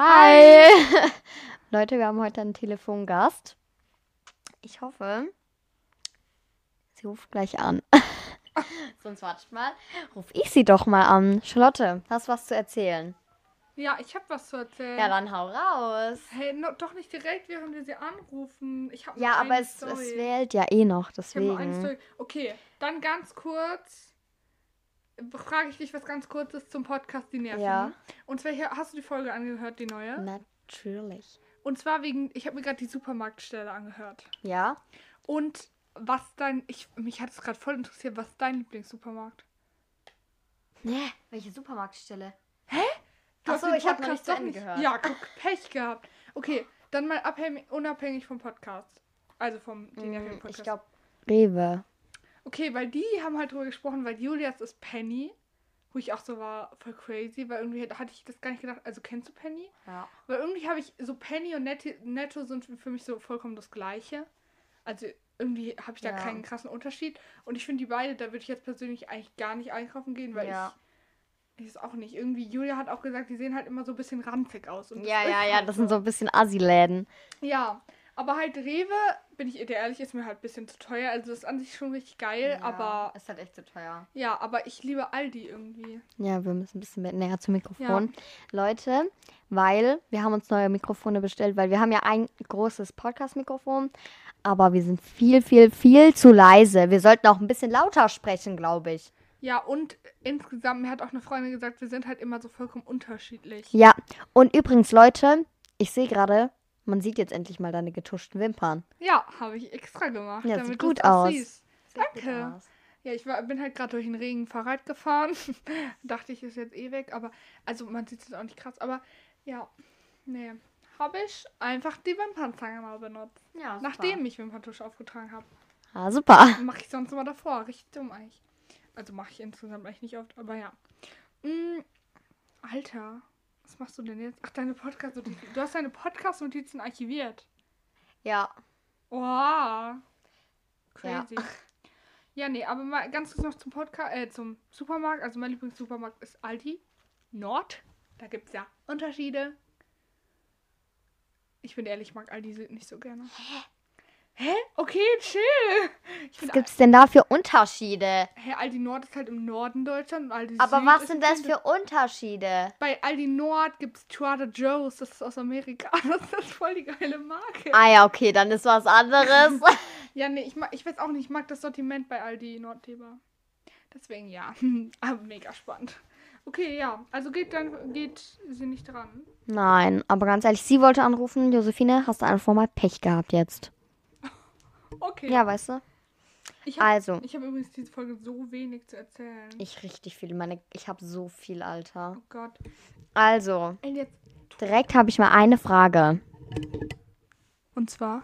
Hi! Leute, wir haben heute einen Telefongast. Ich hoffe, sie ruft gleich an. Sonst wartet mal. Ruf ich sie doch mal an. Charlotte, hast du was zu erzählen? Ja, ich habe was zu erzählen. Ja, dann hau raus. Hey, no, doch nicht direkt, während wir sie anrufen. Ich Ja, aber es, es wählt ja eh noch, deswegen. Story. Okay, dann ganz kurz frage ich dich was ganz kurzes zum Podcast Die Nerven. Ja. Und zwar hier, hast du die Folge angehört, die neue? Natürlich. Und zwar wegen, ich habe mir gerade die Supermarktstelle angehört. Ja? Und was dein, ich, mich hat es gerade voll interessiert, was ist dein Lieblingssupermarkt? Nee, welche Supermarktstelle? Du Ach hast so, den ich hab noch nicht zu Ende gehört. Ja, guck, Pech gehabt. Okay, dann mal abhängig, unabhängig vom Podcast. Also vom Mm, Ich Podcast. glaube, Rewe. Okay, weil die haben halt drüber gesprochen, weil Julias ist Penny. Wo ich auch so war, voll crazy, weil irgendwie hatte ich das gar nicht gedacht. Also kennst du Penny? Ja. Weil irgendwie habe ich so Penny und Netto, sind für mich so vollkommen das Gleiche. Also irgendwie habe ich da Ja. keinen krassen Unterschied. Und ich finde die beide, da würde ich jetzt persönlich eigentlich gar nicht einkaufen gehen, weil Ja. ich. Ich es auch nicht. Irgendwie, Julia hat auch gesagt, die sehen halt immer so ein bisschen ranzig aus. Ja, ja, ja, halt das sind so ein bisschen Assi-Läden. Ja, aber halt Rewe, bin ich dir ehrlich, ist mir halt ein bisschen zu teuer. Also das ist an sich schon richtig geil, aber Ist halt echt zu teuer. ja, aber ich liebe Aldi irgendwie. Ja, wir müssen ein bisschen mehr- näher zum Mikrofon. Leute, weil wir haben uns neue Mikrofone bestellt, weil wir haben ja ein großes Podcast-Mikrofon, aber wir sind viel, viel, viel zu leise. Wir sollten auch ein bisschen lauter sprechen, glaube ich. Ja, und insgesamt, mir hat auch eine Freundin gesagt, wir sind halt immer so vollkommen unterschiedlich. Ja, und übrigens, Leute, ich sehe gerade, man sieht jetzt endlich mal deine getuschten Wimpern. Ja, habe ich extra gemacht. Ja, damit sieht gut aus. siehst. Danke. Ja, ich war, bin halt gerade durch den Regen Fahrrad gefahren. Dachte ich, ist jetzt eh weg, aber also man sieht es auch nicht krass, aber ja, nee. Habe ich einfach die Wimpernzange mal benutzt. Ja. Nachdem ich Wimperntusche aufgetragen habe. Ah, super. Mache ich sonst immer davor. Richtig dumm eigentlich. Also mache ich insgesamt eigentlich nicht oft, aber ja. Mm, Alter, was machst du denn jetzt? Ach, deine Podcast-Notizen. Du hast deine Podcast-Notizen archiviert. Ja. Wow. Crazy. Ja. nee, aber mal ganz kurz noch zum Podcast, äh, zum Supermarkt. Also mein Lieblingssupermarkt ist Aldi Nord. Da gibt es ja Unterschiede. Ich bin ehrlich, ich mag Aldi nicht so gerne. Hä? Hä? Okay, chill. Ich Was finde gibt es denn da für Unterschiede? Hä, Aldi Nord ist halt im Norden Deutschland und Aldi Aber Süd was sind das für Unterschiede? Bei Aldi Nord gibt es Trader Joe's, das ist aus Amerika. Das ist voll die geile Marke. Ah ja, okay, dann ist was anderes. Ja, nee, ich, mag, ich weiß auch nicht, ich mag das Sortiment bei Aldi Nord lieber. Deswegen ja. Aber mega spannend. Okay, ja. Also geht dann geht sie nicht dran. Nein, aber ganz ehrlich, sie wollte anrufen. Josephine, hast du einfach mal Pech gehabt jetzt. Okay. Ja, weißt du? Ich habe Also, ich hab übrigens diese Folge so wenig zu erzählen. ich richtig viel. Meine, ich habe so viel, Alter. oh Gott. Also, direkt habe ich mal eine Frage. Und zwar.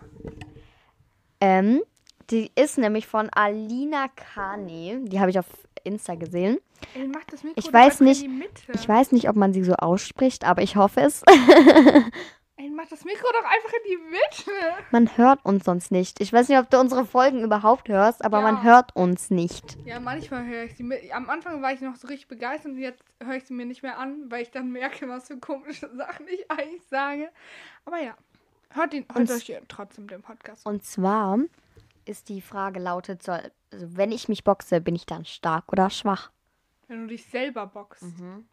Ähm, die ist nämlich von Alina Kane. Die habe ich auf Insta gesehen. Ey, mach das Mikro Ich weiß nicht-. Ich weiß nicht, ob man sie so ausspricht, aber ich hoffe es. Mach das Mikro doch einfach in die Mitte. Man hört uns sonst nicht. Ich weiß nicht, ob du unsere Folgen überhaupt hörst, aber Ja. man hört uns nicht. Ja, manchmal höre ich sie mit. Am Anfang war ich noch so richtig begeistert und jetzt höre ich sie mir nicht mehr an, weil ich dann merke, was für komische Sachen ich eigentlich sage. Aber ja, hört, ihn, hört Und- euch trotzdem den Podcast. Und zwar ist die Frage lautet, soll, also wenn ich mich boxe, bin ich dann stark oder schwach? Wenn du dich selber boxt, Mhm.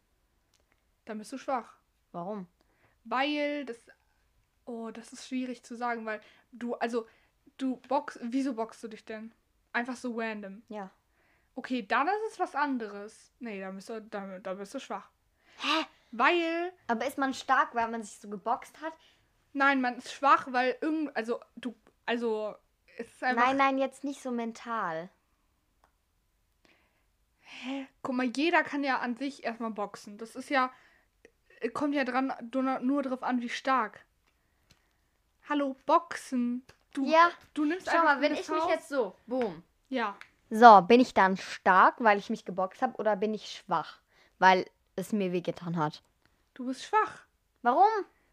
dann bist du schwach. Warum? Weil das. Oh, das ist schwierig zu sagen, weil du, also, du boxst. Wieso boxst du dich denn? Einfach so random. Ja. Okay, dann ist es was anderes. Nee, da bist du, da, da bist du schwach. Hä? Weil Aber ist man stark, weil man sich so geboxt hat? Nein, man ist schwach, weil irgend, also du, also es ist einfach. Nein, nein, jetzt nicht so mental. Hä? Guck mal, jeder kann ja an sich erstmal boxen. Das ist ja, kommt ja dran, nur, nur drauf an, wie stark. Hallo, boxen. Du, Ja. du nimmst Schau einfach mal, wenn ich mich Faust- jetzt so, boom. ja, So, bin ich dann stark, weil ich mich geboxt habe, oder bin ich schwach, weil es mir wehgetan hat? du bist schwach, Warum?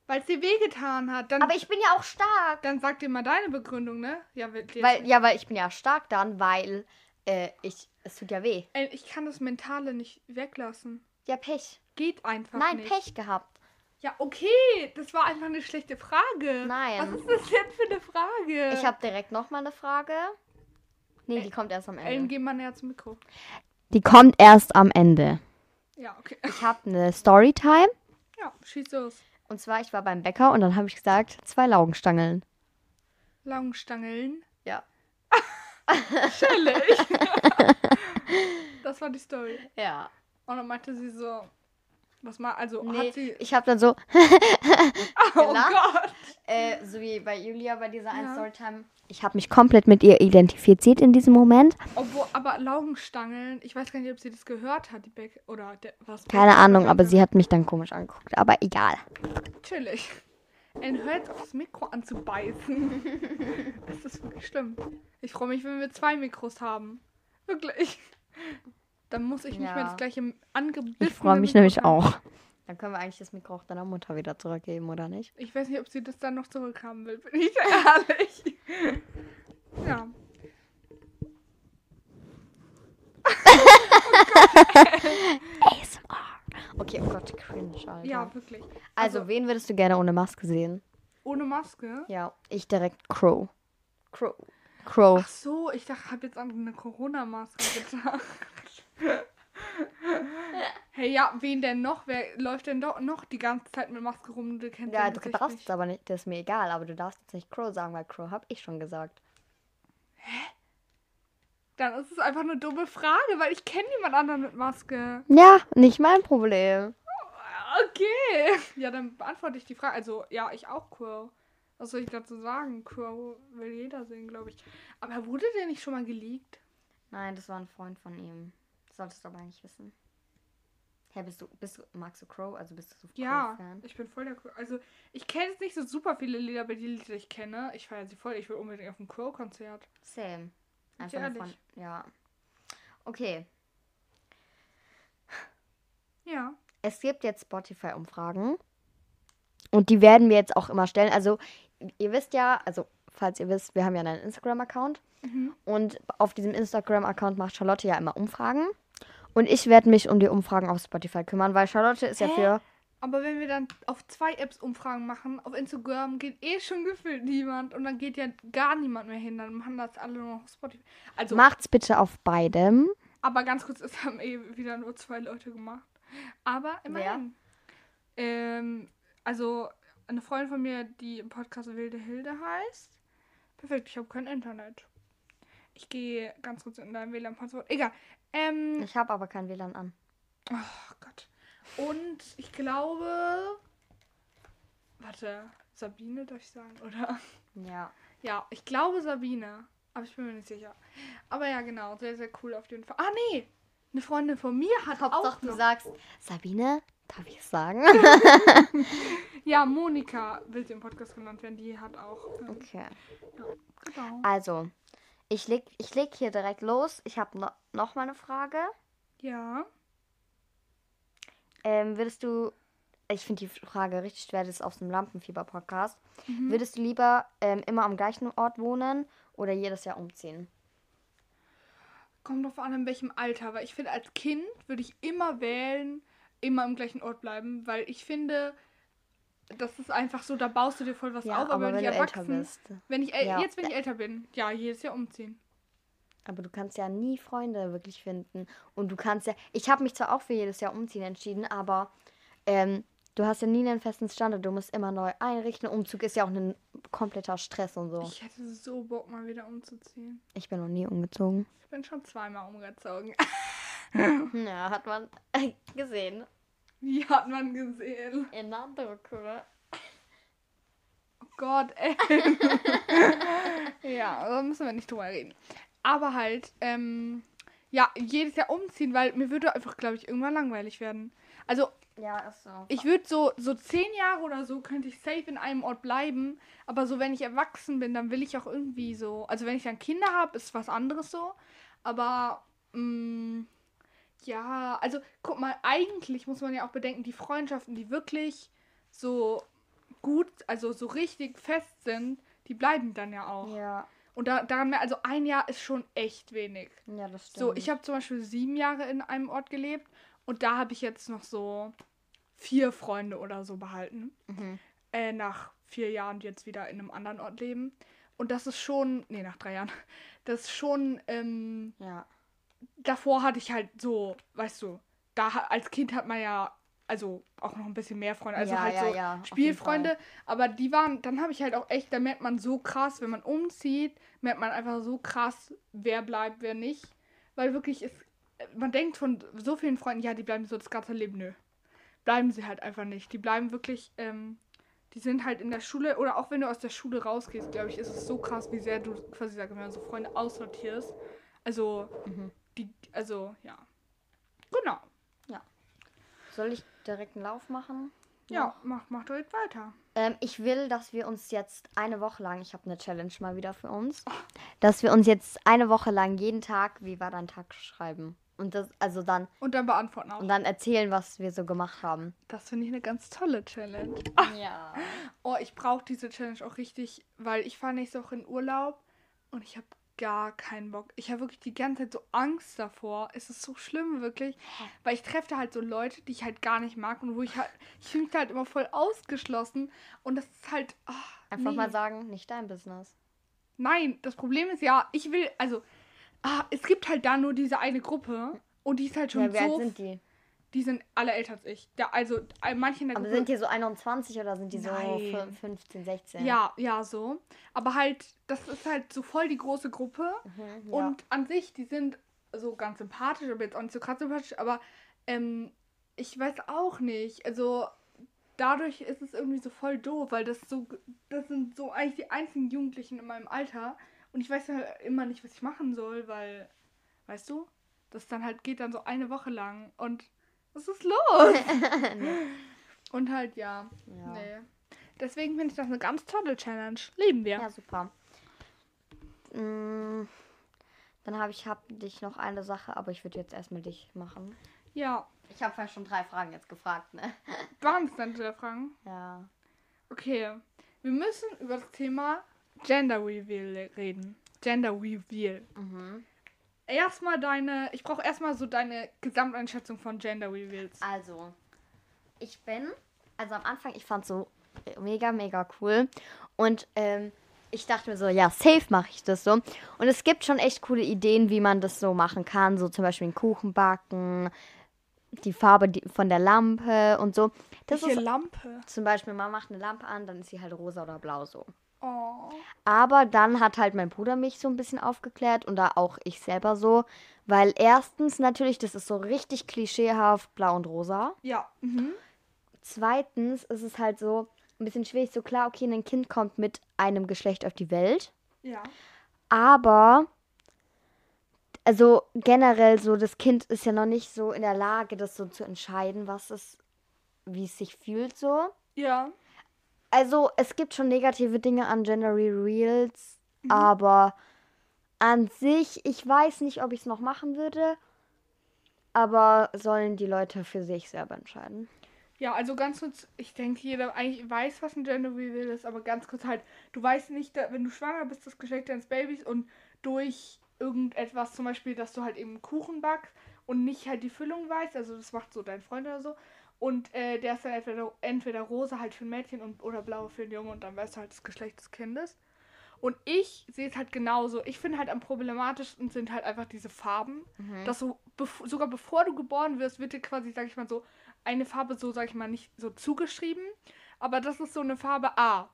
weil es dir wehgetan hat. Dann, Aber ich bin ja auch stark. dann sag dir mal deine Begründung, ne? Ja, dir Weil, ja, weil ich bin ja stark dann, weil äh, ich, es tut ja weh. Ey, ich kann das Mentale nicht weglassen. Ja, Pech. Geht einfach Nein, nicht. Pech gehabt. Ja, okay, das war einfach eine schlechte Frage. Nein. Was ist das denn für eine Frage? Ich habe direkt noch mal eine Frage. Nee, die kommt erst am Ellen, Ende. geh mal näher zum Mikro. Die kommt erst am Ende. Ja, okay. Ich habe eine Storytime. Ja, schieß los. Und zwar, ich war beim Bäcker und dann habe ich gesagt, zwei Laugenstangeln. Laugenstangeln. Ja. Chillig. das war die Story. Ja. Und dann meinte sie so, was mal, also Nee, hat sie. ich habe dann so, Oh. Gott. äh, so wie bei Julia bei dieser Ja. Storytime. Ich habe mich komplett mit ihr identifiziert in diesem Moment. Obwohl, aber Laugenstangeln, ich weiß gar nicht, ob sie das gehört hat, die Beck oder der, was. Keine Ahnung, aber sie hat mich dann komisch angeguckt. Aber egal. Chillig. Ellen, hör jetzt auf das Mikro anzubeißen. das ist wirklich schlimm. Ich freue mich, wenn wir zwei Mikros haben. Wirklich. Dann muss ich nicht Ja. mehr das gleiche angebissen. Ich freue mich nämlich auch. Dann können wir eigentlich das Mikro auch deiner Mutter wieder zurückgeben, oder nicht? Ich weiß nicht, ob sie das dann noch zurückhaben will, bin ich ehrlich. ja. ASMR. Okay, oh Gott, cringe, Alter. Ja, wirklich. also, also- wen würdest du gerne ohne Maske sehen? Ohne Maske? Ja, ich direkt Crow. Crow. Crow. Ach so, ich dachte, hab jetzt an eine Corona-Maske gedacht. hey, ja, wen denn noch? Wer läuft denn doch noch die ganze Zeit mit Maske rum? Du kennst Ja, du darfst nicht. es aber nicht, das ist mir egal, aber du darfst jetzt nicht Crow sagen, weil Crow hab ich schon gesagt. Dann ist es einfach eine dumme Frage, weil ich kenne niemand anderen mit Maske. Ja, nicht mein Problem. Okay. Ja, dann beantworte ich die Frage. Also, ja, ich auch Crow. Was soll ich dazu sagen? Crow will jeder sehen, glaube ich. Aber wurde der nicht schon mal geleakt? Nein, das war ein Freund von ihm. Solltest du aber eigentlich wissen. Hä, bist du, bist du, magst du Crow? Also bist du so Ja, Crow-Fan? ich bin voll der Crow. Also, ich kenne jetzt nicht so super viele Lieder, aber die Lieder, die ich kenne, ich feiere sie voll. Ich will unbedingt auf ein Crow-Konzert. Same. Einfach nur von, ehrlich. ja. Okay. Ja. Es gibt jetzt Spotify-Umfragen. Und die werden wir jetzt auch immer stellen. Also, ihr wisst ja, also, falls ihr wisst, wir haben ja einen Instagram-Account. Mhm. Und auf diesem Instagram-Account macht Charlotte ja immer Umfragen. Und ich werde mich um die Umfragen auf Spotify kümmern, weil Charlotte ist ja Hä? für. Aber wenn wir dann auf zwei Apps Umfragen machen, auf Instagram geht eh schon gefühlt niemand und dann geht ja gar niemand mehr hin. Dann machen das alle nur noch auf Spotify. Also, Macht's bitte auf beidem. aber ganz kurz, es haben eh wieder nur zwei Leute gemacht. Aber immerhin. Ähm, also, eine Freundin von mir, die im Podcast Wilde Hilde heißt. Perfekt, ich habe kein Internet. Ich gehe ganz kurz in dein WLAN-Passwort. Egal. Ähm, Ich habe aber kein WLAN an. Oh Gott. Und ich glaube. Warte, Sabine darf ich sagen, oder? Ja. Ja, ich glaube Sabine. Aber ich bin mir nicht sicher. Aber ja, genau. Sehr, sehr cool auf jeden Fall. Ah, nee. Eine Freundin von mir hat auch Hauptsache, du sagst, Sabine, darf ich es sagen? Ja, Monika will im Podcast genannt werden. Die hat auch... ähm, okay. Genau. Also, ich leg, ich leg hier direkt los. Ich habe no, noch mal eine Frage. Ja. Ähm, würdest du, ich finde die Frage richtig schwer, das ist aus dem Lampenfieber-Podcast. Mhm. Würdest du lieber ähm, immer am gleichen Ort wohnen oder jedes Jahr umziehen? Kommt drauf an, in welchem Alter. Weil ich finde, als Kind würde ich immer wählen, immer im gleichen Ort bleiben. Weil ich finde, das ist einfach so, da baust du dir voll was ja, auf. aber, wenn wenn ich du älter erwachsen bist. Wenn ich Ja. jetzt, wenn ich älter bin, ja, jedes Jahr umziehen. Aber du kannst ja nie Freunde wirklich finden. Und du kannst ja, ich habe mich zwar auch für jedes Jahr umziehen entschieden, aber ähm, du hast ja nie einen festen Standard. Du musst immer neu einrichten. Umzug ist ja auch ein kompletter Stress und so. Ich hätte so Bock, mal wieder umzuziehen. Ich bin noch nie umgezogen. Ich bin schon zweimal umgezogen. Ja, hat man gesehen. Wie hat man gesehen? In Doku. Oh Gott, ey. ja, da müssen wir nicht drüber reden. Aber halt, ähm, ja, jedes Jahr umziehen, weil mir würde einfach, glaube ich, irgendwann langweilig werden. Also, Ja, ist so. ich würde so, so zehn Jahre oder so, könnte ich safe in einem Ort bleiben. Aber so, wenn ich erwachsen bin, dann will ich auch irgendwie so. Also, wenn ich dann Kinder habe, ist was anderes so. Aber, mh, ja, also, guck mal, eigentlich muss man ja auch bedenken, die Freundschaften, die wirklich so gut, also so richtig fest sind, die bleiben dann ja auch. Ja, Und da, daran mehr, also ein Jahr ist schon echt wenig. ja, das stimmt. So, ich habe zum Beispiel sieben Jahre in einem Ort gelebt und da habe ich jetzt noch so vier Freunde oder so behalten. Mhm. Äh, nach vier Jahren jetzt wieder in einem anderen Ort leben. Und das ist schon, nee, nach drei Jahren, das ist schon, ähm, ja. Davor hatte ich halt so, weißt du, da als Kind hat man ja, also auch noch ein bisschen mehr Freunde, also ja, halt ja, so ja, Spielfreunde. Aber die waren, dann habe ich halt auch echt, da merkt man so krass, wenn man umzieht, merkt man einfach so krass, wer bleibt, wer nicht. Weil wirklich, ist, man denkt von so vielen Freunden, ja, die bleiben so das ganze Leben, nö. Bleiben sie halt einfach nicht. Die bleiben wirklich, ähm, die sind halt in der Schule oder auch wenn du aus der Schule rausgehst, glaube ich, ist es so krass, wie sehr du quasi, sag ich mal, so Freunde aussortierst. Also, mhm. Also, ja. Genau. Ja. Soll ich direkt einen Lauf machen? Ja, mach, mach direkt weiter. Ähm, ich will, dass wir uns jetzt eine Woche lang, ich habe eine Challenge mal wieder für uns, oh. dass wir uns jetzt eine Woche lang jeden Tag, wie war dein Tag, schreiben. Und das, also dann. Und dann beantworten auch. Und dann erzählen, was wir so gemacht haben. Das finde ich eine ganz tolle Challenge. Ja. Oh, ich brauche diese Challenge auch richtig, weil ich fahre nächste Woche in Urlaub und ich habe gar keinen Bock. Ich habe wirklich die ganze Zeit so Angst davor. Es ist so schlimm, wirklich. Weil ich treffe halt so Leute, die ich halt gar nicht mag und wo ich halt, ich fühle mich halt immer voll ausgeschlossen. Und das ist halt. Oh, Einfach nee. mal sagen, nicht dein Business. Nein, das Problem ist ja, ich will, also Ah, es gibt halt da nur diese eine Gruppe und die ist halt schon ja, wer so. sind die? Die sind alle älter als ich. Ja, also manche in der Aber Gruppe. sind die so 21 oder sind die Nein. so 15, 16? Ja, ja, so. Aber halt, das ist halt so voll die große Gruppe. Mhm, ja. Und an sich, die sind so ganz sympathisch, aber jetzt auch nicht so krass sympathisch, aber ähm, ich weiß auch nicht. Also dadurch ist es irgendwie so voll doof, weil das so, das sind so eigentlich die einzigen Jugendlichen in meinem Alter. Und ich weiß ja immer nicht, was ich machen soll, weil, weißt du, das dann halt geht dann so eine Woche lang und was ist los? nee. Und halt, ja, ja. Nee. Deswegen finde ich das eine ganz tolle Challenge. Leben wir. Ja, super. Mm, dann habe ich hab dich noch eine Sache, aber ich würde jetzt erstmal dich machen. Ja. Ich habe ja schon drei Fragen jetzt gefragt, ne? Waren es dann drei Fragen? Ja. Okay. Wir müssen über das Thema Gender Reveal reden. Gender Reveal. Mhm. Erstmal deine, ich brauche erstmal so deine Gesamteinschätzung von Gender Reveals. Also, ich bin, also am Anfang, ich fand so mega, mega cool. Und ähm, ich dachte mir so, ja, safe mache ich das so. Und es gibt schon echt coole Ideen, wie man das so machen kann. So zum Beispiel einen Kuchen backen, die Farbe von der Lampe und so. Das Welche ist Lampe? Zum Beispiel, man macht eine Lampe an, dann ist sie halt rosa oder blau so. Oh. Aber dann hat halt mein Bruder mich so ein bisschen aufgeklärt und da auch ich selber so. Weil erstens natürlich, das ist so richtig klischeehaft blau und rosa. Ja. Mhm. Zweitens ist es halt so ein bisschen schwierig, so klar, okay, ein Kind kommt mit einem Geschlecht auf die Welt. Ja. Aber, also generell so, das Kind ist ja noch nicht so in der Lage, das so zu entscheiden, was es, wie es sich fühlt so. Ja also es gibt schon negative Dinge an Gender Reels, mhm. aber an sich, ich weiß nicht, ob ich es noch machen würde, aber sollen die Leute für sich selber entscheiden. Ja, also ganz kurz, ich denke, jeder eigentlich weiß, was ein Gender Reveal ist, aber ganz kurz halt, du weißt nicht, wenn du schwanger bist, das Geschlecht deines Babys und durch irgendetwas, zum Beispiel, dass du halt eben Kuchen backst und nicht halt die Füllung weißt, also das macht so dein Freund oder so, und äh, der ist dann entweder, entweder rosa halt für ein Mädchen und, oder blau für ein Junge und dann weißt du halt das Geschlecht des Kindes. Und ich sehe es halt genauso. Ich finde halt am problematischsten sind halt einfach diese Farben. Mhm. Dass so, bev sogar bevor du geboren wirst, wird dir quasi, sag ich mal so, eine Farbe so, sag ich mal, nicht so zugeschrieben. Aber das ist so eine Farbe A.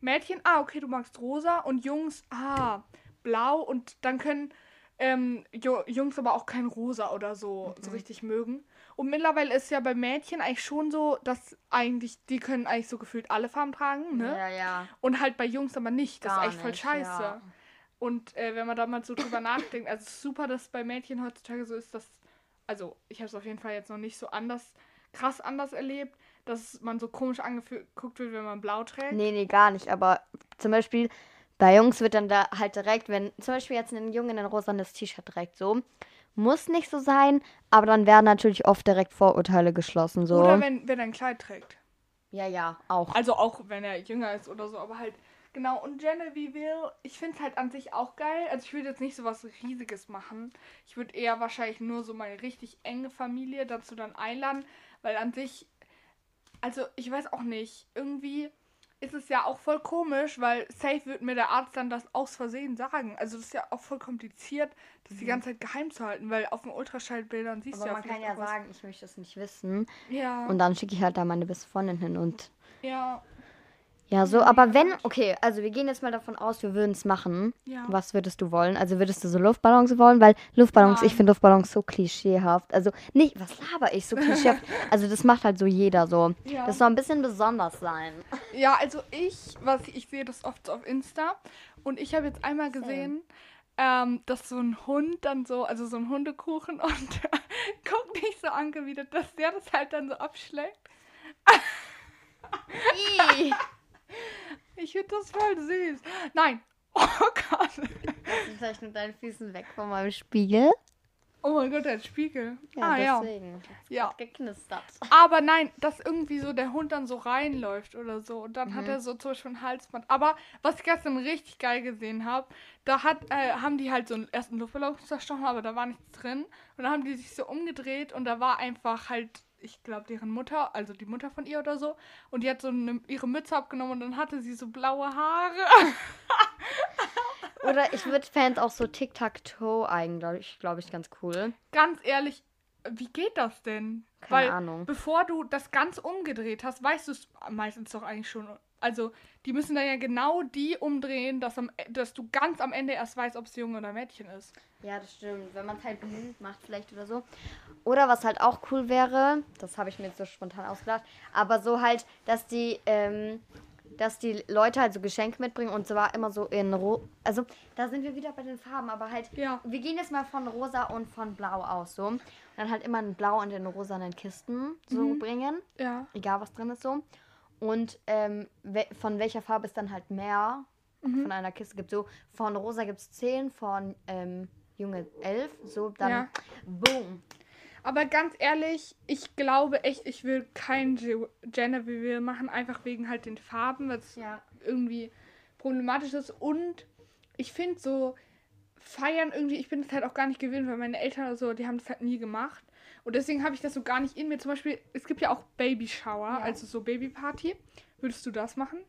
Mädchen, ah, okay, du magst rosa. Und Jungs, ah, blau. Und dann können ähm, Jungs aber auch kein rosa oder so, mhm. so richtig mögen. Und mittlerweile ist ja bei Mädchen eigentlich schon so, dass eigentlich, die können eigentlich so gefühlt alle Farben tragen, ne? Ja, ja. Und halt bei Jungs aber nicht. Das Gar ist eigentlich voll scheiße. Ja. Und äh, wenn man da mal so drüber nachdenkt, also super, dass bei Mädchen heutzutage so ist, dass, also ich habe es auf jeden Fall jetzt noch nicht so anders, krass anders erlebt, dass man so komisch angeguckt wird, wenn man blau trägt. Nee, nee, gar nicht. Aber zum Beispiel bei Jungs wird dann da halt direkt, wenn zum Beispiel jetzt ein Junge ein rosanes T-Shirt trägt, so, muss nicht so sein, aber dann werden natürlich oft direkt Vorurteile geschlossen. So. Oder wenn, wenn er ein Kleid trägt. Ja, ja, auch. Also auch wenn er jünger ist oder so, aber halt, genau. Und Genevieve, ich finde es halt an sich auch geil. Also ich würde jetzt nicht so was Riesiges machen. Ich würde eher wahrscheinlich nur so meine richtig enge Familie dazu dann einladen, weil an sich also ich weiß auch nicht. Irgendwie ist es ja auch voll komisch, weil safe wird mir der Arzt dann das aus Versehen sagen. Also das ist ja auch voll kompliziert, das mhm. die ganze Zeit geheim zu halten, weil auf den Ultraschallbildern siehst du ja man kann ja sagen, ich möchte es nicht wissen. Ja. Und dann schicke ich halt da meine beste Freundin hin und ja. Ja, so, aber wenn, okay, also wir gehen jetzt mal davon aus, wir würden es machen. Ja. Was würdest du wollen? Also würdest du so Luftballons wollen? Weil Luftballons, Nein. ich finde Luftballons so klischeehaft. Also nicht, was laber ich so klischeehaft? also das macht halt so jeder so. Ja. Das soll ein bisschen besonders sein. Ja, also ich, was ich, ich sehe das oft so auf Insta und ich habe jetzt einmal gesehen, ähm, dass so ein Hund dann so, also so ein Hundekuchen und guckt nicht so angewidert, dass der das halt dann so abschlägt. Ich finde das voll süß. Nein. Oh Gott. Jetzt vielleicht mit deinen Füßen weg von meinem Spiegel. Oh mein Gott, der Spiegel. Ja, ah, deswegen. Ja. Geknistert. Aber nein, dass irgendwie so der Hund dann so reinläuft oder so. Und dann mhm. hat er so zum Beispiel ein Halsband. Aber was ich gestern richtig geil gesehen habe, da hat, äh, haben die halt so einen ersten Luftballon zerstochen, aber da war nichts drin. Und dann haben die sich so umgedreht und da war einfach halt ich glaube, deren Mutter, also die Mutter von ihr oder so. Und die hat so eine, ihre Mütze abgenommen und dann hatte sie so blaue Haare. oder ich würde Fans auch so Tic-Tac-Toe eigentlich, glaube ich, ganz cool. Ganz ehrlich, wie geht das denn? Keine Weil, Ahnung. Bevor du das ganz umgedreht hast, weißt du es meistens doch eigentlich schon. Also, die müssen dann ja genau die umdrehen, dass, am, dass du ganz am Ende erst weißt, ob es Junge oder Mädchen ist. Ja, das stimmt. Wenn man es halt blind macht, vielleicht oder so. Oder was halt auch cool wäre, das habe ich mir jetzt so spontan ausgedacht, aber so halt, dass die, ähm, dass die Leute halt so Geschenke mitbringen und zwar immer so in Ro also da sind wir wieder bei den Farben, aber halt ja. wir gehen jetzt mal von rosa und von blau aus so und dann halt immer ein blau und den rosanen Kisten so mhm. bringen. Ja. Egal was drin ist so. Und ähm, we von welcher Farbe es dann halt mehr mhm. von einer Kiste gibt. So von rosa gibt es 10, von ähm, Junge 11, so dann ja. boom. Aber ganz ehrlich, ich glaube echt, ich will kein Gender Reveal machen, einfach wegen halt den Farben, was ja irgendwie problematisch ist. Und ich finde so feiern irgendwie, ich bin das halt auch gar nicht gewöhnt, weil meine Eltern so, die haben das halt nie gemacht. Und deswegen habe ich das so gar nicht in mir. Zum Beispiel, es gibt ja auch Baby Shower, ja. also so Babyparty. Würdest du das machen?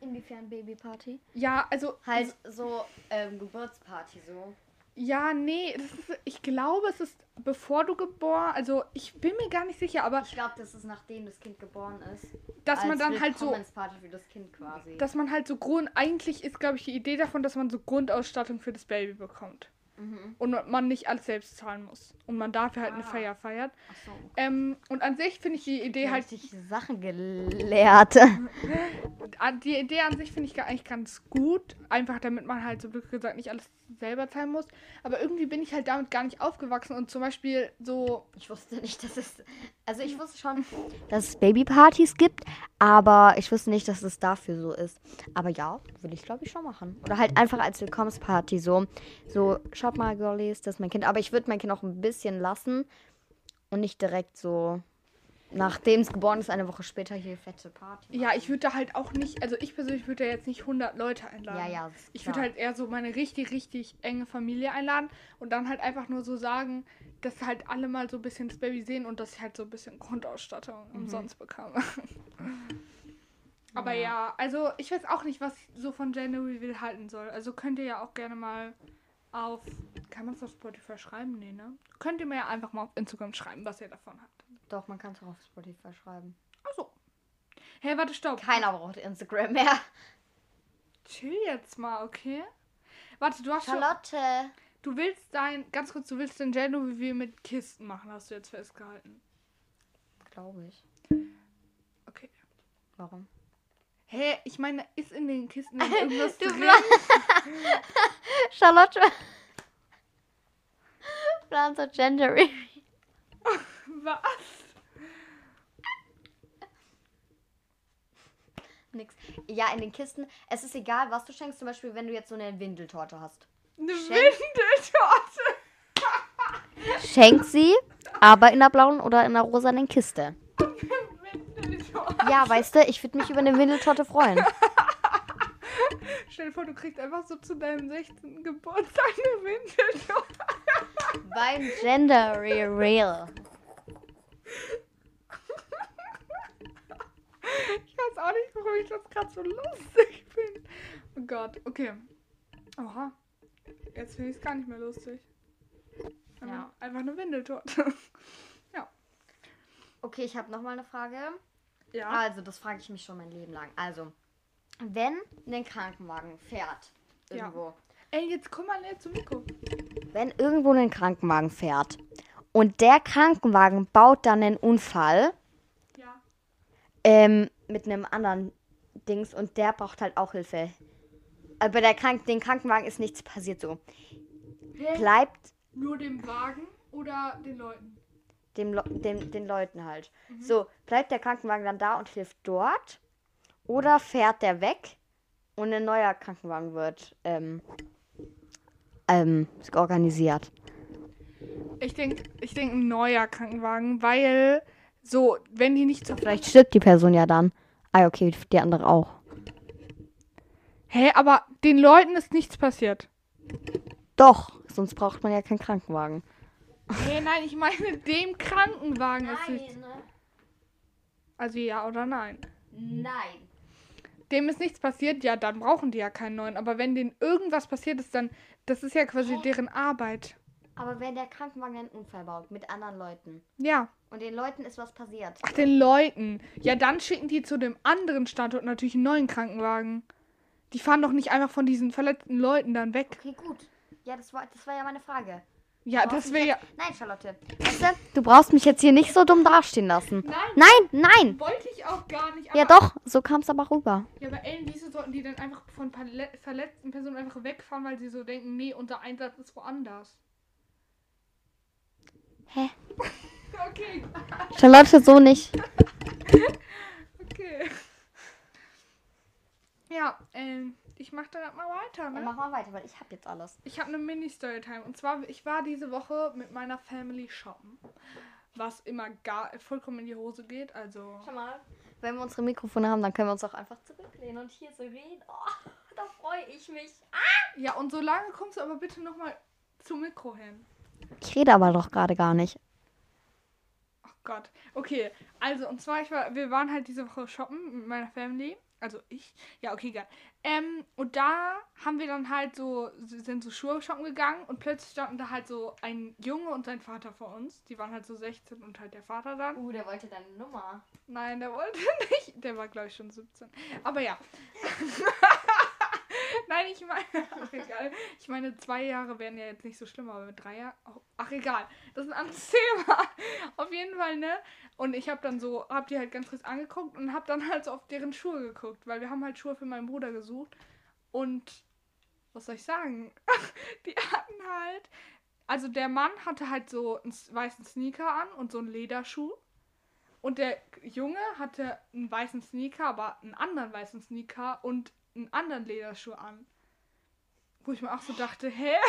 Inwiefern Babyparty? Ja, also. Halt so ähm, Geburtsparty so. Ja, nee, ist, ich glaube, es ist bevor du geboren, also ich bin mir gar nicht sicher, aber ich glaube, das ist nachdem das Kind geboren ist. Dass man dann halt so für das Kind quasi. Dass man halt so Grund eigentlich ist, glaube ich, die Idee davon, dass man so Grundausstattung für das Baby bekommt. Mhm. Und man nicht alles selbst zahlen muss. Und man dafür halt ah. eine Feier feiert. Ach so, ähm, und an sich finde ich die Idee halt. Ich Sachen gelehrt. die Idee an sich finde ich eigentlich ganz gut. Einfach damit man halt so wirklich gesagt nicht alles selber zahlen muss. Aber irgendwie bin ich halt damit gar nicht aufgewachsen und zum Beispiel so. Ich wusste nicht, dass es. Also ich wusste schon, dass es Babypartys gibt, aber ich wusste nicht, dass es dafür so ist. Aber ja, würde ich glaube ich schon machen. Oder halt einfach als Willkommensparty so. So, schaut mal, Girlies, das ist mein Kind. Aber ich würde mein Kind auch ein bisschen lassen und nicht direkt so nachdem es geboren ist, eine Woche später hier fette Party. Machen. Ja, ich würde da halt auch nicht, also ich persönlich würde da jetzt nicht 100 Leute einladen. Ja, ja. Ich würde halt eher so meine richtig, richtig enge Familie einladen und dann halt einfach nur so sagen, dass halt alle mal so ein bisschen das Baby sehen und dass ich halt so ein bisschen Grundausstattung mhm. umsonst bekomme. Aber ja. ja. also ich weiß auch nicht, was ich so von January will halten soll. Also könnt ihr ja auch gerne mal auf. Kann man es auf Spotify schreiben? Nee, ne? Könnt ihr mir ja einfach mal auf Instagram schreiben, was ihr davon habt. Doch, man kann es auch auf Spotify schreiben. Achso. Hey, warte, stopp. Keiner braucht Instagram mehr. Chill jetzt mal, okay? Warte, du hast Charlotte. Schon, du willst dein, ganz kurz, du willst den wie wir mit Kisten machen, hast du jetzt festgehalten. Glaube ich. Okay. Warum? Hä, ich meine, ist in den Kisten irgendwas du drin? Charlotte. So Gender Was? Nix. Ja, in den Kisten. Es ist egal, was du schenkst. Zum Beispiel, wenn du jetzt so eine Windeltorte hast. Eine Schenk Windeltorte? Schenk sie, aber in einer blauen oder in einer rosanen Kiste. Ja, weißt du, ich würde mich über eine Windeltorte freuen. Stell dir vor, du kriegst einfach so zu deinem 16. Geburtstag eine Windeltorte. Beim Gender Real. weiß auch nicht, warum ich das gerade so lustig finde. Oh Gott, okay. Oha. Jetzt finde ich es gar nicht mehr lustig. Ja. Einfach eine Windeltorte. ja. Okay, ich habe noch mal eine Frage. Ja. Also, das frage ich mich schon mein Leben lang. Also, wenn ein Krankenwagen fährt irgendwo. Ja. Ey, jetzt komm mal näher zum Mikro. Wenn irgendwo ein Krankenwagen fährt und der Krankenwagen baut dann einen Unfall ja. ähm, mit einem anderen Dings und der braucht halt auch Hilfe. Aber bei der Krank den Krankenwagen ist nichts passiert so. Hä? Bleibt. Nur dem Wagen oder den Leuten? Dem, dem, den Leuten halt. Mhm. So, bleibt der Krankenwagen dann da und hilft dort? Oder fährt der weg und ein neuer Krankenwagen wird ähm, ähm, organisiert? Ich denke, ich denk ein neuer Krankenwagen, weil so, wenn die nicht so. Vielleicht stirbt die Person ja dann. Ah, okay, die andere auch. Hä, aber den Leuten ist nichts passiert. Doch, sonst braucht man ja keinen Krankenwagen. Hä, nein, ich meine dem Krankenwagen nein. ist nichts. Also ja oder nein? Nein dem ist nichts passiert, ja, dann brauchen die ja keinen neuen. Aber wenn denen irgendwas passiert ist, dann, das ist ja quasi Hä? deren Arbeit. Aber wenn der Krankenwagen einen Unfall baut mit anderen Leuten. Ja. Und den Leuten ist was passiert. Ach, den Leuten. Ja, dann schicken die zu dem anderen Standort natürlich einen neuen Krankenwagen. Die fahren doch nicht einfach von diesen verletzten Leuten dann weg. Okay, gut. Ja, das war, das war ja meine Frage. Ja, das wäre ja. Nein, Charlotte. Weißt du, du brauchst mich jetzt hier nicht so dumm dastehen lassen. Nein. Nein, nein. Wollte ich auch gar nicht. ja, doch. So kam es aber rüber. Ja, aber Ellen, wieso sollten die dann einfach von verletzten Personen einfach wegfahren, weil sie so denken, nee, unser Einsatz ist woanders? Hä? okay. Charlotte, so nicht. okay. Ja, ähm ich mache dann mal weiter, ne? Ja, mach mal weiter, weil ich habe jetzt alles. Ich habe eine Mini-Storytime. Und zwar, ich war diese Woche mit meiner Family shoppen. Was immer gar vollkommen in die Hose geht. Also. Schau mal, wenn wir unsere Mikrofone haben, dann können wir uns auch einfach zurücklehnen und hier so reden. Oh, da freue ich mich. Ah! Ja, und so lange kommst du aber bitte nochmal zum Mikro hin. Ich rede aber doch gerade gar nicht. Ach Gott. Okay, also und zwar, ich war, wir waren halt diese Woche shoppen mit meiner Family. Also ich. Ja, okay, geil. Ähm, und da haben wir dann halt so, sind so Schuhe shoppen gegangen und plötzlich standen da halt so ein Junge und sein Vater vor uns. Die waren halt so 16 und halt der Vater dann. Uh, der wollte deine Nummer. Nein, der wollte nicht. Der war, glaube ich, schon 17. Aber ja. Nein, ich meine, ach egal. Ich meine, zwei Jahre wären ja jetzt nicht so schlimm, aber mit drei Jahren, ach egal. Das ist ein anderes Thema. Auf jeden Fall, ne? Und ich habe dann so, hab die halt ganz kurz angeguckt und hab dann halt so auf deren Schuhe geguckt, weil wir haben halt Schuhe für meinen Bruder gesucht. Und was soll ich sagen? die hatten halt, also der Mann hatte halt so einen weißen Sneaker an und so einen Lederschuh. Und der Junge hatte einen weißen Sneaker, aber einen anderen weißen Sneaker und einen anderen Lederschuh an. Wo ich mir auch so dachte, hä?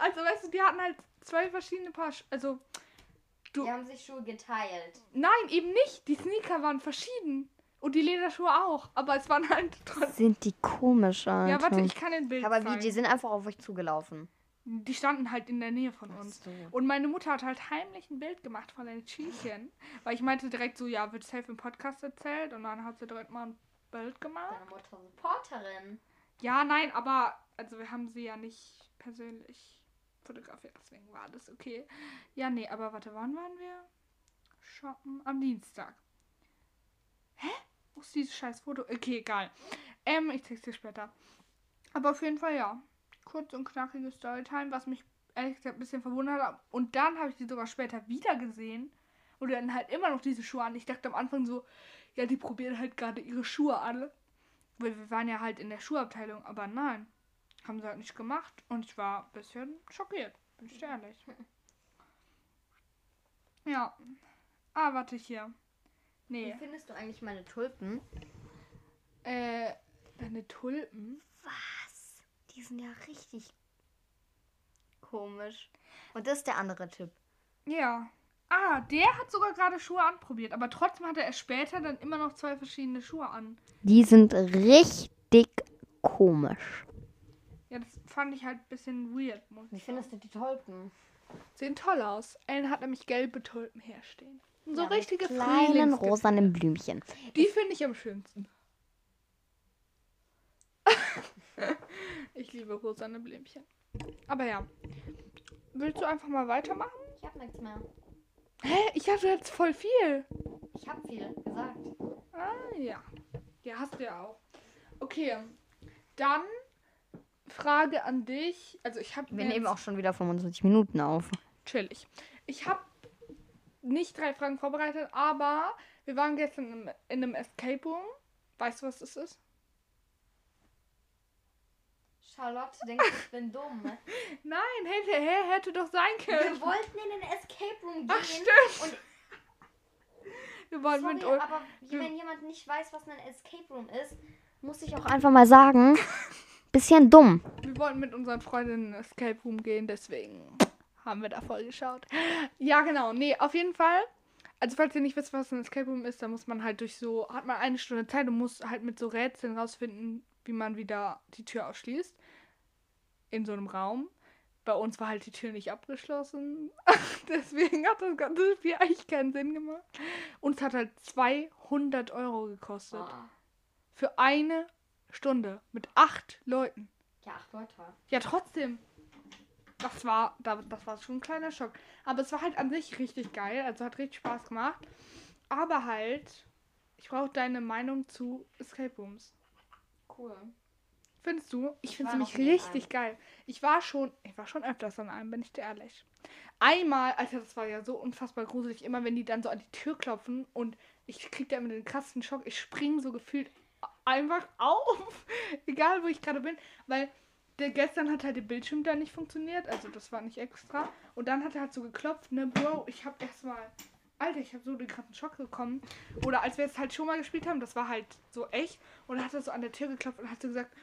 Also, weißt du, die hatten halt zwei verschiedene Paar. Sch also, du. Die haben sich Schuhe geteilt. Nein, eben nicht. Die Sneaker waren verschieden. Und die Lederschuhe auch. Aber es waren halt trotzdem. Sind die komisch, Alter. Ja, warte, ich kann den Bild Aber zeigen. wie, die sind einfach auf euch zugelaufen. Die standen halt in der Nähe von uns. So. Und meine Mutter hat halt heimlich ein Bild gemacht von den Schienchen. Weil ich meinte direkt so, ja, wird safe im Podcast erzählt. Und dann hat sie direkt mal ein Bild gemacht. Deine Mutter Supporterin. Ja, nein, aber also wir haben sie ja nicht persönlich fotografiert, deswegen war das okay. Ja, nee, aber warte, wann waren wir? Shoppen am Dienstag. Hä? Wo ist dieses scheiß Foto? Okay, egal. Ähm, ich zeig's dir später. Aber auf jeden Fall ja. Kurz und knackige Storytime, was mich ehrlich gesagt ein bisschen verwundert hat. Und dann habe ich die sogar später wieder gesehen. Und dann halt immer noch diese Schuhe an. Ich dachte am Anfang so, ja, die probieren halt gerade ihre Schuhe an. Weil wir waren ja halt in der Schuhabteilung, aber nein, haben sie halt nicht gemacht und ich war ein bisschen schockiert, bin ich ehrlich. Ja. Ah, warte hier. Nee. Wie findest du eigentlich meine Tulpen? Äh, deine Tulpen? Was? Die sind ja richtig komisch. Und das ist der andere Typ. Ja. Ah, der hat sogar gerade Schuhe anprobiert, aber trotzdem hatte er später dann immer noch zwei verschiedene Schuhe an. Die sind richtig komisch. Ja, das fand ich halt ein bisschen weird. Wie findest du die Tulpen? Sehen toll aus. Ellen hat nämlich gelbe Tulpen herstehen. So ja, richtige kleinen rosanen Blümchen. Die finde ich am schönsten. ich liebe rosane Blümchen. Aber ja. Willst du einfach mal weitermachen? Ich habe nichts mehr. Hä? Ich habe jetzt voll viel. Ich habe viel gesagt. Ah, ja. Ja, hast du ja auch. Okay. Dann Frage an dich. Also ich habe. Wir nehmen auch schon wieder 25 Minuten auf. Chillig. Ich habe nicht drei Fragen vorbereitet, aber wir waren gestern in, in einem Escape Room. Weißt du, was das ist? Charlotte denkt, ich bin dumm. Nein, hätte, hätte, doch sein können. Wir wollten in den Escape Room gehen. Ach, stimmt. wir wollten Sorry, mit aber wenn jemand nicht weiß, was ein Escape Room ist, muss ich auch einfach mal sagen, bisschen dumm. Wir wollten mit unseren Freunden in den Escape Room gehen, deswegen haben wir da voll geschaut. Ja, genau. Nee, auf jeden Fall. Also, falls ihr nicht wisst, was ein Escape Room ist, dann muss man halt durch so, hat man eine Stunde Zeit und muss halt mit so Rätseln rausfinden, wie man wieder die Tür ausschließt. In so einem Raum. Bei uns war halt die Tür nicht abgeschlossen. Deswegen hat das ganze Spiel eigentlich keinen Sinn gemacht. Uns hat halt 200 Euro gekostet. Oh. Für eine Stunde. Mit acht Leuten. Ja, acht Leute. Ja, trotzdem. Das war, das war schon ein kleiner Schock. Aber es war halt an sich richtig geil. Also hat richtig Spaß gemacht. Aber halt, ich brauche deine Meinung zu Escape Rooms. Cool. Findest du? Ich finde es nämlich richtig einem. geil. Ich war schon, ich war schon öfters an einem, bin ich dir ehrlich. Einmal, Alter, das war ja so unfassbar gruselig, immer wenn die dann so an die Tür klopfen und ich krieg da immer den krassen Schock. Ich spring so gefühlt einfach auf, egal wo ich gerade bin, weil der gestern hat halt der Bildschirm da nicht funktioniert, also das war nicht extra. Und dann hat er halt so geklopft, ne, Bro, ich hab erstmal Alter, ich habe so den krassen Schock bekommen. Oder als wir es halt schon mal gespielt haben, das war halt so echt. Und dann hat er so an der Tür geklopft und hat so gesagt,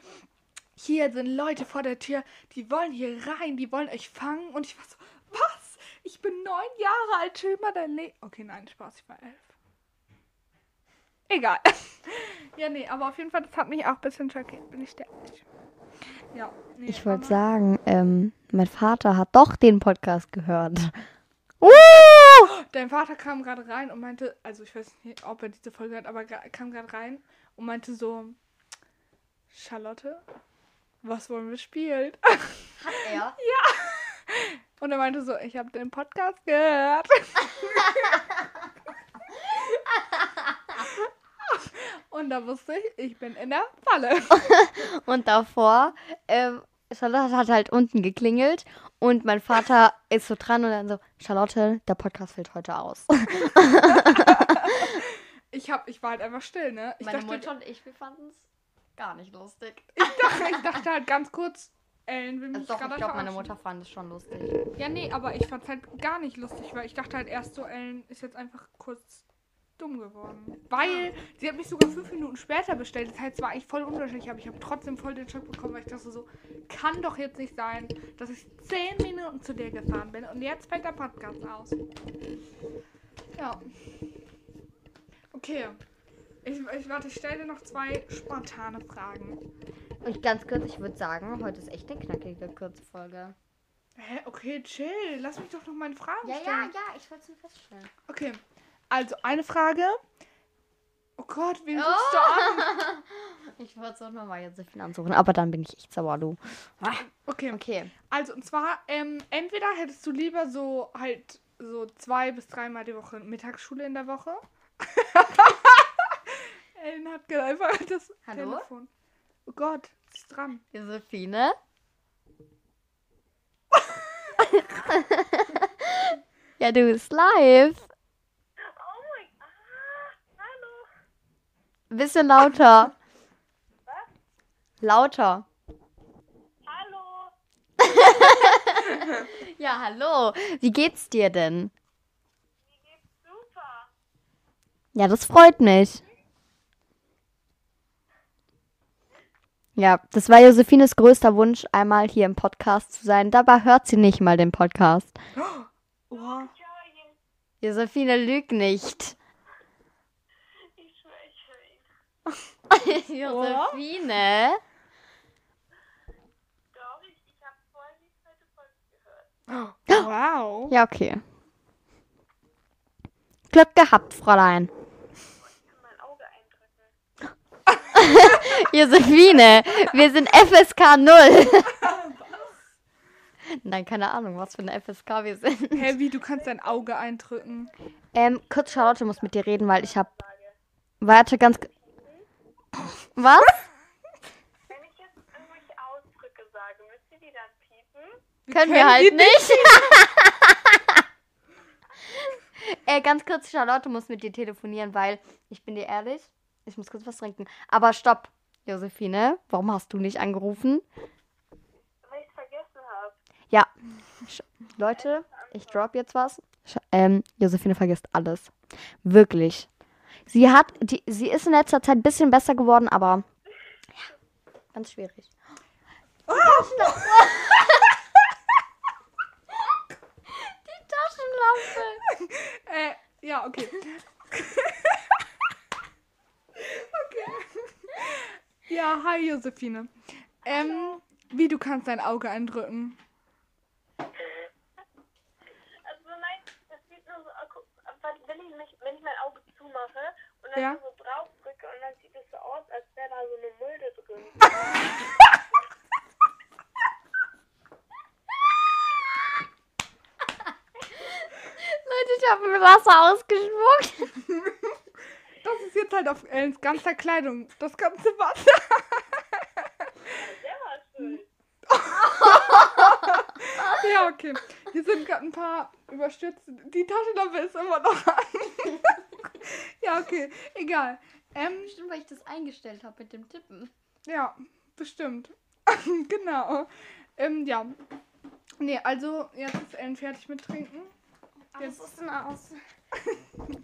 hier sind Leute vor der Tür, die wollen hier rein, die wollen euch fangen. Und ich war so, was? Ich bin neun Jahre alt, chill mal dein Leben. Okay, nein, Spaß, ich war elf. Egal. ja, nee, aber auf jeden Fall, das hat mich auch ein bisschen schockiert, bin ich ehrlich. Ja, nee, ich wollte sagen, ähm, mein Vater hat doch den Podcast gehört. Uh! Dein Vater kam gerade rein und meinte, also ich weiß nicht, ob er diese Folge hat, aber kam gerade rein und meinte so, Charlotte, was wollen wir spielen? Hat er? ja. Und er meinte so, ich habe den Podcast gehört. Und da wusste ich, ich bin in der Falle. und davor, ähm, Charlotte hat halt unten geklingelt und mein Vater ist so dran und dann so, Charlotte, der Podcast fällt heute aus. ich, hab, ich war halt einfach still, ne? Ich Meine dachte, Mutter und ich, wir fanden es gar nicht lustig. Ich dachte, ich dachte halt ganz kurz, Ellen will mich also doch, Ich glaube, meine Mutter fand es schon lustig. Ja, nee, aber ich fand es halt gar nicht lustig, weil ich dachte halt erst so, Ellen ist jetzt einfach kurz dumm geworden. Weil sie hat mich sogar fünf Minuten später bestellt. Das heißt, es war eigentlich voll unterschiedlich, aber ich habe trotzdem voll den Schock bekommen, weil ich dachte so, kann doch jetzt nicht sein, dass ich zehn Minuten zu dir gefahren bin und jetzt fällt der Podcast aus. Ja. Okay. Ich, ich warte, ich stelle dir noch zwei spontane Fragen. Und ganz kurz, ich würde sagen, heute ist echt eine knackige kurze Folge. Hä? Okay, chill. Lass mich doch noch meine Fragen ja, stellen. Ja, ja, ich wollte es nur feststellen. Okay. Also, eine Frage. Oh Gott, wen rufst oh. du an? Ich wollte es auch nochmal jetzt so viel ansuchen, aber dann bin ich echt sauer, du. Ah, okay. Okay. Also, und zwar, ähm, entweder hättest du lieber so halt so zwei bis dreimal die Woche Mittagsschule in der Woche. Ellen hat gerade einfach das Hallo? Telefon. Oh Gott, ist dran. Josephine? ja, du bist live. Bisschen lauter. Was? Lauter. Hallo. ja, hallo. Wie geht's dir denn? Mir geht's super. Ja, das freut mich. Ja, das war Josephines größter Wunsch, einmal hier im Podcast zu sein. Dabei hört sie nicht mal den Podcast. Oh. Josephine lügt nicht. Josephine? Doch, ich, ich habe vorhin die zweite Folge gehört. wow. Ja, okay. Glück gehabt, Fräulein. Mein Auge eindrücken. Josephine, wir sind FSK 0. Nein, keine Ahnung, was für eine FSK wir sind. Hä, wie, du kannst dein Auge eindrücken? Ähm, kurz Charlotte muss mit dir reden, weil ich hab. Warte, ganz. Was? Wenn ich jetzt irgendwelche Ausdrücke sage, müsst ihr die dann piepen? Können wir halt nicht. äh, ganz kurz, Charlotte muss mit dir telefonieren, weil ich bin dir ehrlich, ich muss kurz was trinken. Aber stopp, Josephine, warum hast du nicht angerufen? Weil ich es vergessen habe. Ja, Sch Leute, ich drop jetzt was. Sch ähm, Josephine vergisst alles. Wirklich. Sie hat, die, sie ist in letzter Zeit ein bisschen besser geworden, aber ja, ganz schwierig. Die Taschenlampe. Äh, ja, okay. okay. Ja, hi Josephine. Ähm, wie du kannst dein Auge eindrücken? Also nein, das sieht nur so, guck, weil wenn ich, mich, wenn ich mein Auge zumache und dann Ja. so drauf drücke und dann sieht es so aus, als wäre da so eine Mulde drin. Leute, ich habe mir Wasser ausgespuckt. Jetzt halt auf Ellens ganzer Kleidung. Das ganze Wasser. Der war schön. Ja, okay. Hier sind gerade ein paar überstürzt. Die Taschenlampe ist immer noch an. ja, okay. Egal. Ähm, Bestimmt, weil ich das eingestellt habe mit dem Tippen. ja, bestimmt. genau. Ähm, ja. Nee, also jetzt ist Ellen fertig mit Trinken. Was ist denn aus?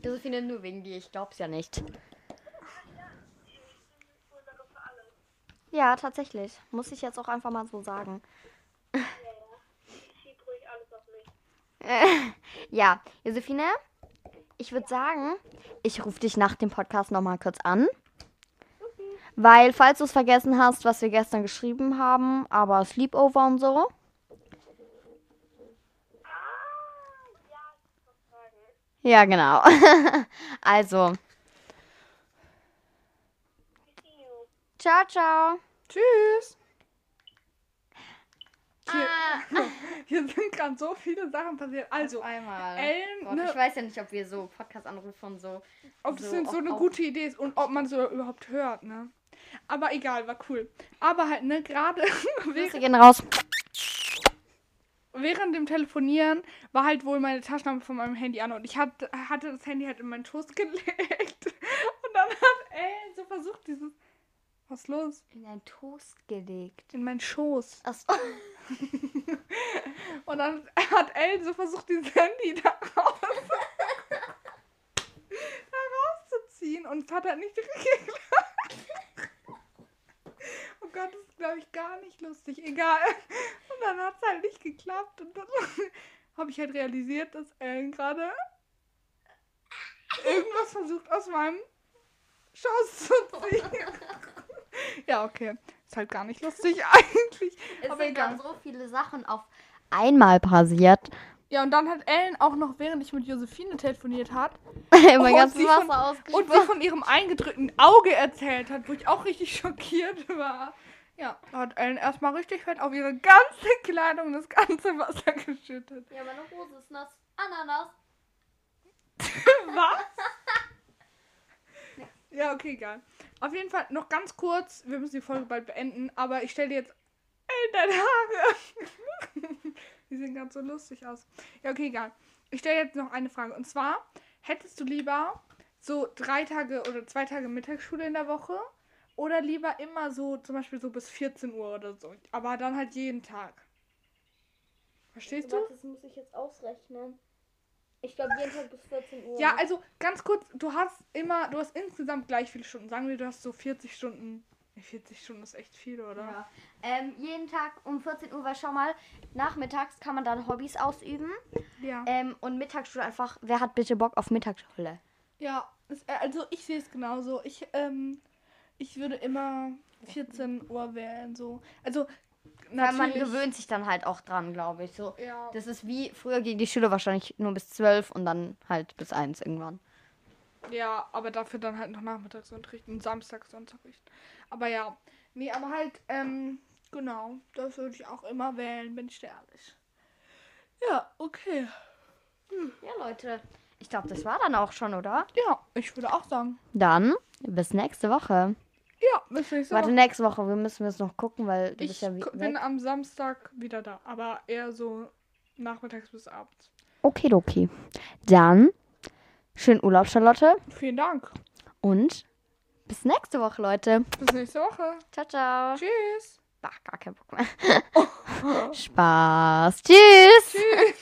Josephine, nur wegen dir, ich glaub's ja nicht. Ursache für alles. Ja, tatsächlich. Muss ich jetzt auch einfach mal so sagen. Schieb ruhig alles auf mich. Äh, ja, Josephine, ich würde sagen, ich rufe dich nach dem Podcast nochmal kurz an. Weil, falls du es vergessen hast, was wir gestern geschrieben haben, aber Sleepover und so. Ja. Ja, genau. also, ciao, ciao. Tschüss. Hier, Ah, hier sind gerade so viele Sachen passiert. Also, einmal. Ellen, Gott, ne, ich weiß ja nicht, ob wir so Podcast-Anrufe und so. ob das so so, so eine gute Idee ist und ob man so überhaupt hört, ne? Aber egal, war cool. Aber halt, ne, gerade Grüße während, gehen raus. während dem Telefonieren war halt wohl meine Taschenlampe von meinem Handy an und ich hatte, hatte das Handy halt in meinen Schoß gelegt. Und dann hat Ellen so versucht, dieses. Was ist los? In einen Toast gelegt. In meinen Schoß. Achso. Und dann hat Ellen so versucht, dieses Handy da raus, da rauszuziehen. Und es hat halt nicht geklappt. Oh Gott, das ist, glaube ich, gar nicht lustig. Egal. Und dann hat es halt nicht geklappt. Und dann habe ich halt realisiert, dass Ellen gerade irgendwas versucht aus meinem Schoß zu ziehen. Ja, okay. Ist halt gar nicht lustig eigentlich. Es Aber sind dann egal. so viele Sachen auf einmal passiert. Ja, und dann hat Ellen auch noch, während ich mit Josephine telefoniert hat, mein und ganzes Wasser von- ausgespuckt. und sie von ihrem eingedrückten Auge erzählt hat, wo ich auch richtig schockiert war. Ja, da hat Ellen erstmal richtig fett auf ihre ganze Kleidung das ganze Wasser geschüttet. Ja, meine Hose ist nass. Ananas. Was? Ja, okay, egal. Auf jeden Fall noch ganz kurz, wir müssen die Folge bald beenden, aber ich stelle dir jetzt Ellen deine Haare. die sehen ganz so lustig aus. Ja, okay, egal. Ich stelle jetzt noch eine Frage. Und zwar, hättest du lieber so drei Tage oder zwei Tage Mittagsschule in der Woche oder lieber immer so, zum Beispiel so bis 14 Uhr oder so, aber dann halt jeden Tag? Verstehst du? Das muss ich jetzt ausrechnen. Ich glaube, jeden Tag bis 14 Uhr. Ja, also ganz kurz, du hast immer, du hast insgesamt gleich viele Stunden. Sagen wir, du hast so 40 Stunden. Nee, 40 Stunden ist echt viel, oder? Ja. Ähm, jeden Tag um 14 Uhr, weil schau mal, nachmittags kann man dann Hobbys ausüben. Ja. Ähm, und Mittagsschule einfach, wer hat bitte Bock auf Mittagsschule? Ja, es, äh, also ich sehe es genauso. Ich, ähm, ich würde immer 14 Uhr wählen, so. Also Weil man gewöhnt sich dann halt auch dran, glaube ich. So, Ja. das ist wie früher ging die Schule wahrscheinlich nur bis zwölf und dann halt bis eins irgendwann. Ja, aber dafür dann halt noch Nachmittagsunterricht und Samstagsunterricht. Aber ja, nee, aber halt, ähm, genau, das würde ich auch immer wählen, bin ich ehrlich. Ja, okay. Ja, Leute. Ich glaube, das war dann auch schon, oder? Ja, ich würde auch sagen. Dann bis nächste Woche. Ja, bis nächste Warte, Woche. nächste Woche. Wir müssen jetzt noch gucken, weil du Ich bist ja weg. bin am Samstag wieder da, aber eher so nachmittags bis abends. Okay, Dann schönen Urlaub, Charlotte. Vielen Dank. Und bis nächste Woche, Leute. Bis nächste Woche. Ciao, ciao. Tschüss. Ach, gar kein Bock mehr. Spaß. Tschüss. Tschüss.